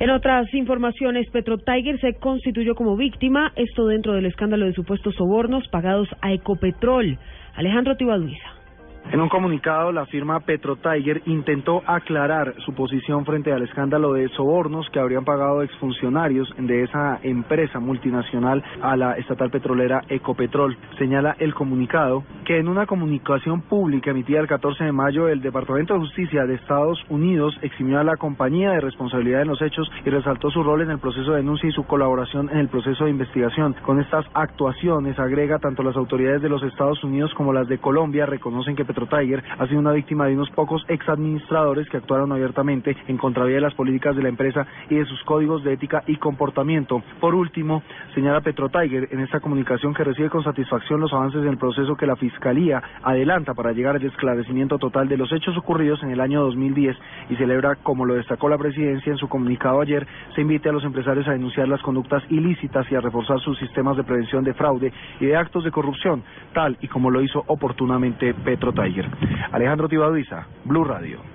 En otras informaciones, Petro Tiger se constituyó como víctima, esto dentro del escándalo de supuestos sobornos pagados a Ecopetrol. Alejandro Tibaduiza. En un comunicado, la firma Petro Tiger intentó aclarar su posición frente al escándalo de sobornos que habrían pagado exfuncionarios de esa empresa multinacional a la estatal petrolera Ecopetrol. Señala el comunicado que en una comunicación pública emitida el 14 de mayo, el Departamento de Justicia de Estados Unidos eximió a la compañía de responsabilidad en los hechos y resaltó su rol en el proceso de denuncia y su colaboración en el proceso de investigación. Con estas actuaciones, agrega tanto las autoridades de los Estados Unidos como las de Colombia reconocen que Petro Tiger ha sido una víctima de unos pocos exadministradores que actuaron abiertamente en contravía de las políticas de la empresa y de sus códigos de ética y comportamiento. Por último, señala Petro Tiger en esta comunicación que recibe con satisfacción los avances en el proceso que la Fiscalía adelanta para llegar al esclarecimiento total de los hechos ocurridos en el año 2010 y celebra, como lo destacó la presidencia en su comunicado ayer, se invite a los empresarios a denunciar las conductas ilícitas y a reforzar sus sistemas de prevención de fraude y de actos de corrupción, tal y como lo hizo oportunamente Petro Tiger. Alejandro Tibaduiza, Blue Radio.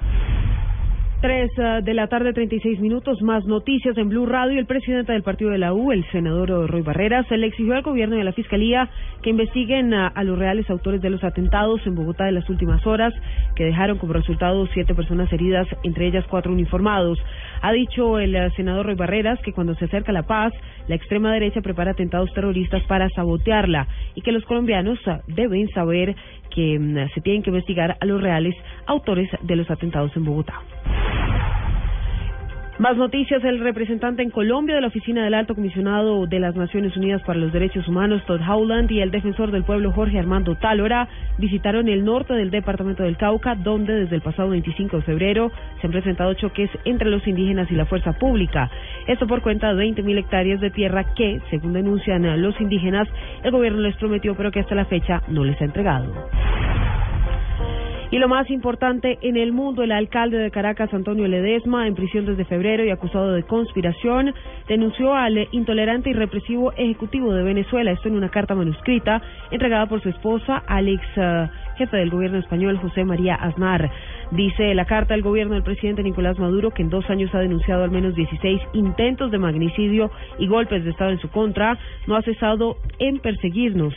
Tres eh, de la tarde, 36 minutos, más noticias en Blue Radio. El presidente del partido de la U, el senador Roy Barreras, le exigió al gobierno y a la fiscalía que investiguen a, los reales autores de los atentados en Bogotá de las últimas horas, que dejaron como resultado siete personas heridas, entre ellas cuatro uniformados. Ha dicho el eh, senador Roy Barreras que cuando se acerca la paz, la extrema derecha prepara atentados terroristas para sabotearla y que los colombianos eh, deben saber que mm, se tienen que investigar a los reales autores de los atentados en Bogotá. Más noticias, el representante en Colombia de la Oficina del Alto Comisionado de las Naciones Unidas para los Derechos Humanos, Todd Howland, y el defensor del pueblo, Jorge Armando Tálora, visitaron el norte del departamento del Cauca, donde desde el pasado 25 de febrero se han presentado choques entre los indígenas y la fuerza pública. Esto por cuenta de 20.000 hectáreas de tierra que, según denuncian los indígenas, el gobierno les prometió, pero que hasta la fecha no les ha entregado. Y lo más importante en el mundo, el alcalde de Caracas, Antonio Ledesma, en prisión desde febrero y acusado de conspiración, denunció al intolerante y represivo ejecutivo de Venezuela, esto en una carta manuscrita entregada por su esposa, Alex, eh, jefe del gobierno español, José María Aznar. Dice la carta del gobierno del presidente Nicolás Maduro que en dos años ha denunciado al menos 16 intentos de magnicidio y golpes de Estado en su contra, no ha cesado en perseguirnos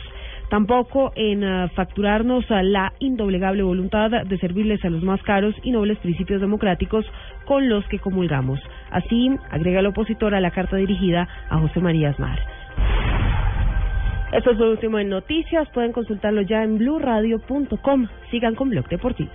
tampoco en ah, facturarnos a la indoblegable voluntad de servirles a los más caros y nobles principios democráticos con los que comulgamos. Así, agrega el opositor a la carta dirigida a José María Asmar. Esto es lo último en noticias. Pueden consultarlo ya en blurradio.com. Sigan con Blog Deportivo.